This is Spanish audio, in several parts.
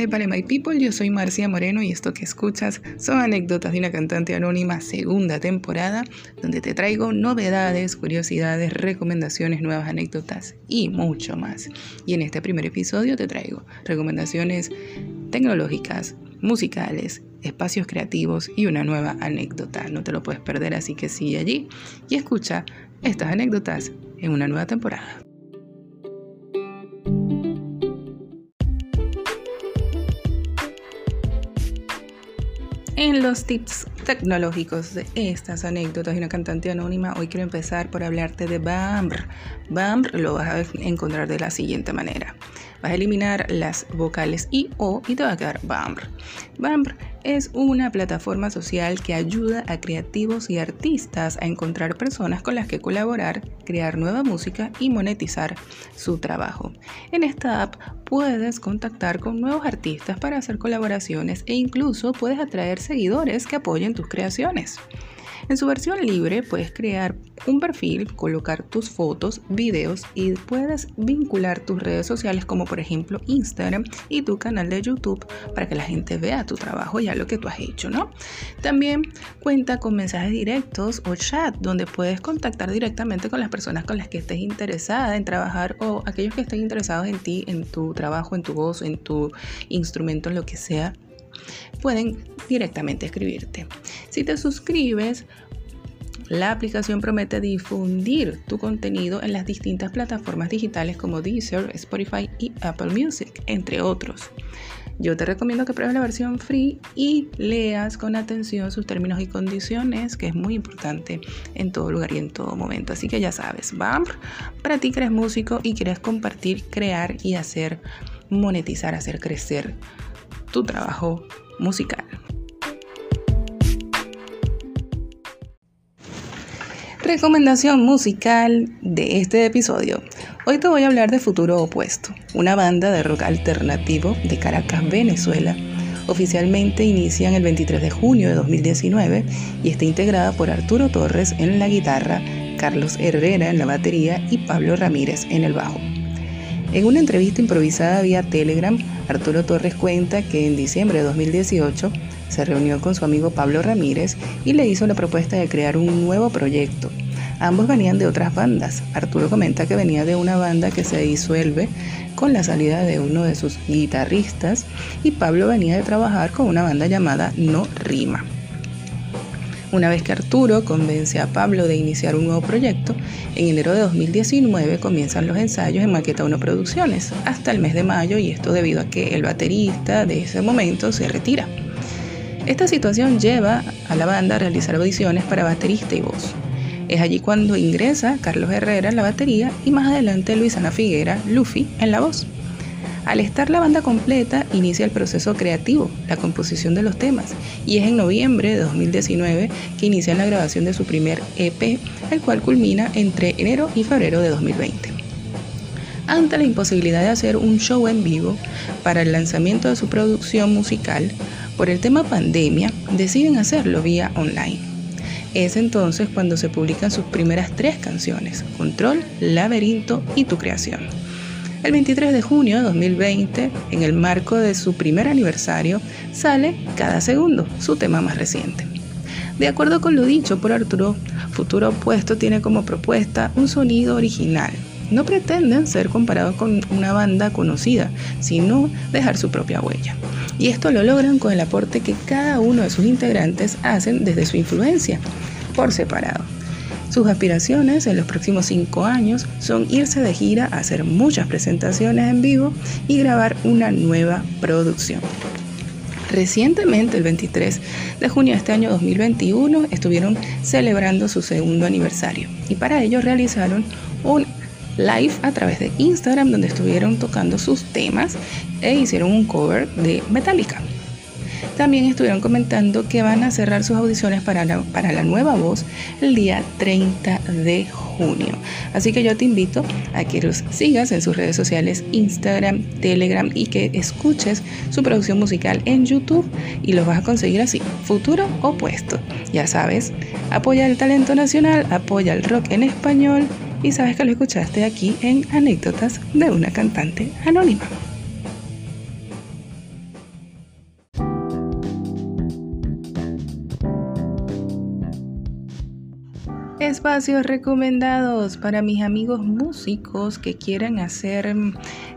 Hey, vale, my people, yo soy Marcia Moreno y esto que escuchas son anécdotas de una cantante anónima segunda temporada, donde te traigo novedades, curiosidades, recomendaciones, nuevas anécdotas y mucho más. Y en este primer episodio te traigo recomendaciones tecnológicas, musicales, espacios creativos y una nueva anécdota. No te lo puedes perder, así que sigue allí y escucha estas anécdotas en una nueva temporada. En los tips tecnológicos de estas anécdotas de una cantante anónima, hoy quiero empezar por hablarte de BAMR. BAMR lo vas a encontrar de la siguiente manera. Vas a eliminar las vocales I O y te va a quedar BAMR. BAMR es una plataforma social que ayuda a creativos y artistas a encontrar personas con las que colaborar, crear nueva música y monetizar su trabajo. En esta app puedes contactar con nuevos artistas para hacer colaboraciones e incluso puedes atraer seguidores que apoyen tus creaciones. En su versión libre puedes crear un perfil, colocar tus fotos, videos y puedes vincular tus redes sociales como por ejemplo Instagram y tu canal de YouTube para que la gente vea tu trabajo y lo que tú has hecho, ¿no? También cuenta con mensajes directos o chat donde puedes contactar directamente con las personas con las que estés interesada en trabajar o aquellos que estén interesados en ti, en tu trabajo, en tu voz, en tu instrumento, en lo que sea pueden directamente escribirte. Si te suscribes, la aplicación promete difundir tu contenido en las distintas plataformas digitales como Deezer, Spotify y Apple Music, entre otros. Yo te recomiendo que pruebes la versión free y leas con atención sus términos y condiciones, que es muy importante en todo lugar y en todo momento. Así que ya sabes, BAMR, para ti que eres músico y quieres compartir, crear y hacer monetizar, hacer crecer tu trabajo musical. Recomendación musical de este episodio. Hoy te voy a hablar de Futuro Opuesto, una banda de rock alternativo de Caracas, Venezuela. Oficialmente inician el 23 de junio de 2019 y está integrada por Arturo Torres en la guitarra, Carlos Herrera en la batería y Pablo Ramírez en el bajo. En una entrevista improvisada vía Telegram, Arturo Torres cuenta que en diciembre de 2018 se reunió con su amigo Pablo Ramírez y le hizo la propuesta de crear un nuevo proyecto. Ambos venían de otras bandas. Arturo comenta que venía de una banda que se disuelve con la salida de uno de sus guitarristas y Pablo venía de trabajar con una banda llamada No Rima. Una vez que Arturo convence a Pablo de iniciar un nuevo proyecto, en enero de 2019 comienzan los ensayos en Maqueta 1 Producciones, hasta el mes de mayo y esto debido a que el baterista de ese momento se retira. Esta situación lleva a la banda a realizar audiciones para baterista y voz. Es allí cuando ingresa Carlos Herrera en la batería y más adelante Luisana Figuera, Luffy, en la voz. Al estar la banda completa, inicia el proceso creativo, la composición de los temas, y es en noviembre de 2019 que inicia la grabación de su primer EP, el cual culmina entre enero y febrero de 2020. Ante la imposibilidad de hacer un show en vivo para el lanzamiento de su producción musical, por el tema pandemia, deciden hacerlo vía online. Es entonces cuando se publican sus primeras tres canciones, Control, Laberinto y Tu Creación. El 23 de junio de 2020, en el marco de su primer aniversario, sale Cada Segundo, su tema más reciente. De acuerdo con lo dicho por Arturo, Futuro Opuesto tiene como propuesta un sonido original. No pretenden ser comparados con una banda conocida, sino dejar su propia huella. Y esto lo logran con el aporte que cada uno de sus integrantes hacen desde su influencia, por separado. Sus aspiraciones en los próximos cinco años son irse de gira, hacer muchas presentaciones en vivo y grabar una nueva producción. Recientemente, el 23 de junio de este año 2021, estuvieron celebrando su segundo aniversario y para ello realizaron un live a través de Instagram donde estuvieron tocando sus temas e hicieron un cover de Metallica. También estuvieron comentando que van a cerrar sus audiciones para la, para la nueva voz el día 30 de junio. Así que yo te invito a que los sigas en sus redes sociales, Instagram, Telegram y que escuches su producción musical en YouTube y los vas a conseguir así, futuro opuesto. Ya sabes, apoya el talento nacional, apoya el rock en español y sabes que lo escuchaste aquí en Anécdotas de una cantante anónima. Espacios recomendados para mis amigos músicos que quieran hacer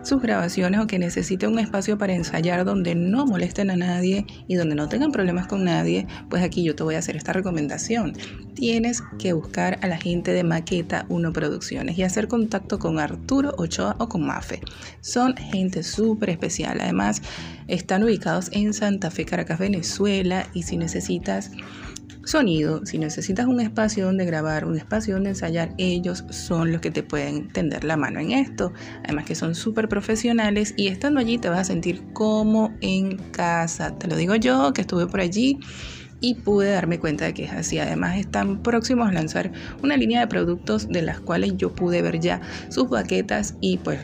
sus grabaciones o que necesiten un espacio para ensayar donde no molesten a nadie y donde no tengan problemas con nadie, pues aquí yo te voy a hacer esta recomendación. Tienes que buscar a la gente de Maqueta 1 Producciones y hacer contacto con Arturo Ochoa o con Mafe. Son gente súper especial. Además, están ubicados en Santa Fe, Caracas, Venezuela y si necesitas sonido, si necesitas un espacio donde grabar, un espacio donde ensayar, ellos son los que te pueden tender la mano en esto. Además que son súper profesionales y estando allí te vas a sentir como en casa. Te lo digo yo que estuve por allí y pude darme cuenta de que es así. Además están próximos a lanzar una línea de productos de las cuales yo pude ver ya sus baquetas y pues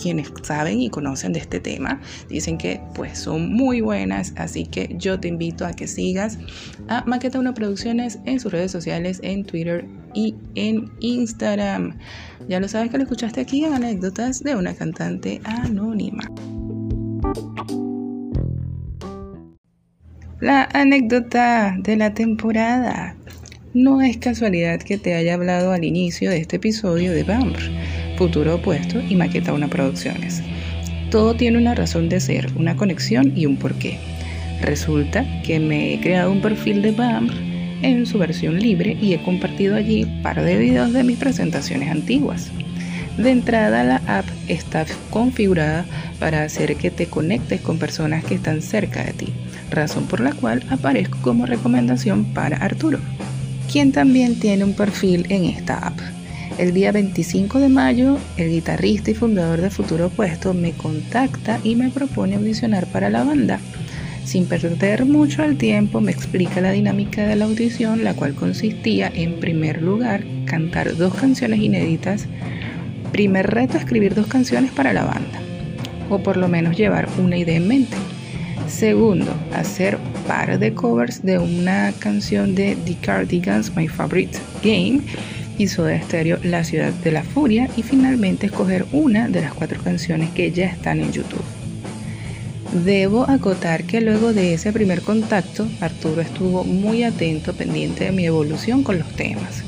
quienes saben y conocen de este tema dicen que pues son muy buenas, así que yo te invito a que sigas a Maqueta 1 Producciones en sus redes sociales, en Twitter y en Instagram. Ya lo sabes que lo escuchaste aquí en anécdotas de una cantante anónima. La anécdota de la temporada. No es casualidad que te haya hablado al inicio de este episodio de BAMR Futuro Opuesto y Maqueta Una Producciones. Todo tiene una razón de ser, una conexión y un porqué. Resulta que me he creado un perfil de BAMR en su versión libre y he compartido allí par de videos de mis presentaciones antiguas. De entrada la app está configurada para hacer que te conectes con personas que están cerca de ti, razón por la cual aparezco como recomendación para Arturo, quien también tiene un perfil en esta app. El día 25 de mayo, el guitarrista y fundador de Futuro Opuesto me contacta y me propone audicionar para la banda. Sin perder mucho el tiempo, me explica la dinámica de la audición, la cual consistía en primer lugar cantar dos canciones inéditas. Primer reto, escribir dos canciones para la banda, o por lo menos llevar una idea en mente. Segundo, hacer par de covers de una canción de The Cardigans, My Favorite Game hizo de estéreo La Ciudad de la Furia y finalmente escoger una de las cuatro canciones que ya están en YouTube. Debo acotar que luego de ese primer contacto, Arturo estuvo muy atento, pendiente de mi evolución con los temas.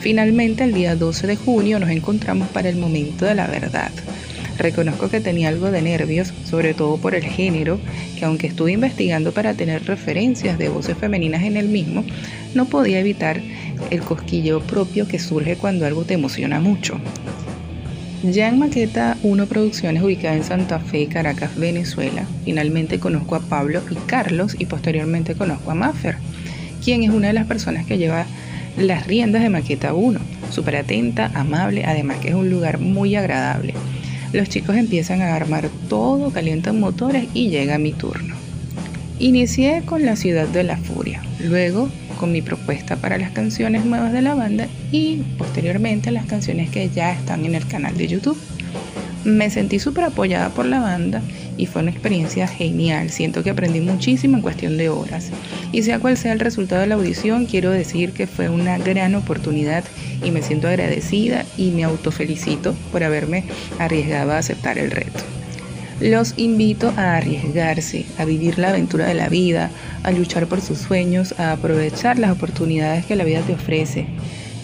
Finalmente, el día 12 de junio nos encontramos para el momento de la verdad. Reconozco que tenía algo de nervios, sobre todo por el género, que aunque estuve investigando para tener referencias de voces femeninas en el mismo, no podía evitar el cosquilleo propio que surge cuando algo te emociona mucho. Ya en Maqueta 1 Producciones, ubicada en Santa Fe, Caracas, Venezuela, finalmente conozco a Pablo y Carlos y posteriormente conozco a Maffer, quien es una de las personas que lleva las riendas de Maqueta 1. Súper atenta, amable, además que es un lugar muy agradable. Los chicos empiezan a armar todo, calientan motores y llega mi turno. Inicié con La Ciudad de la Furia, luego con mi propuesta para las canciones nuevas de la banda y posteriormente las canciones que ya están en el canal de YouTube. Me sentí súper apoyada por la banda y fue una experiencia genial. Siento que aprendí muchísimo en cuestión de horas. Y sea cual sea el resultado de la audición, quiero decir que fue una gran oportunidad y me siento agradecida y me autofelicito por haberme arriesgado a aceptar el reto. Los invito a arriesgarse, a vivir la aventura de la vida, a luchar por sus sueños, a aprovechar las oportunidades que la vida te ofrece.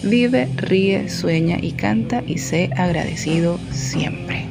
Vive, ríe, sueña y canta y sé agradecido siempre.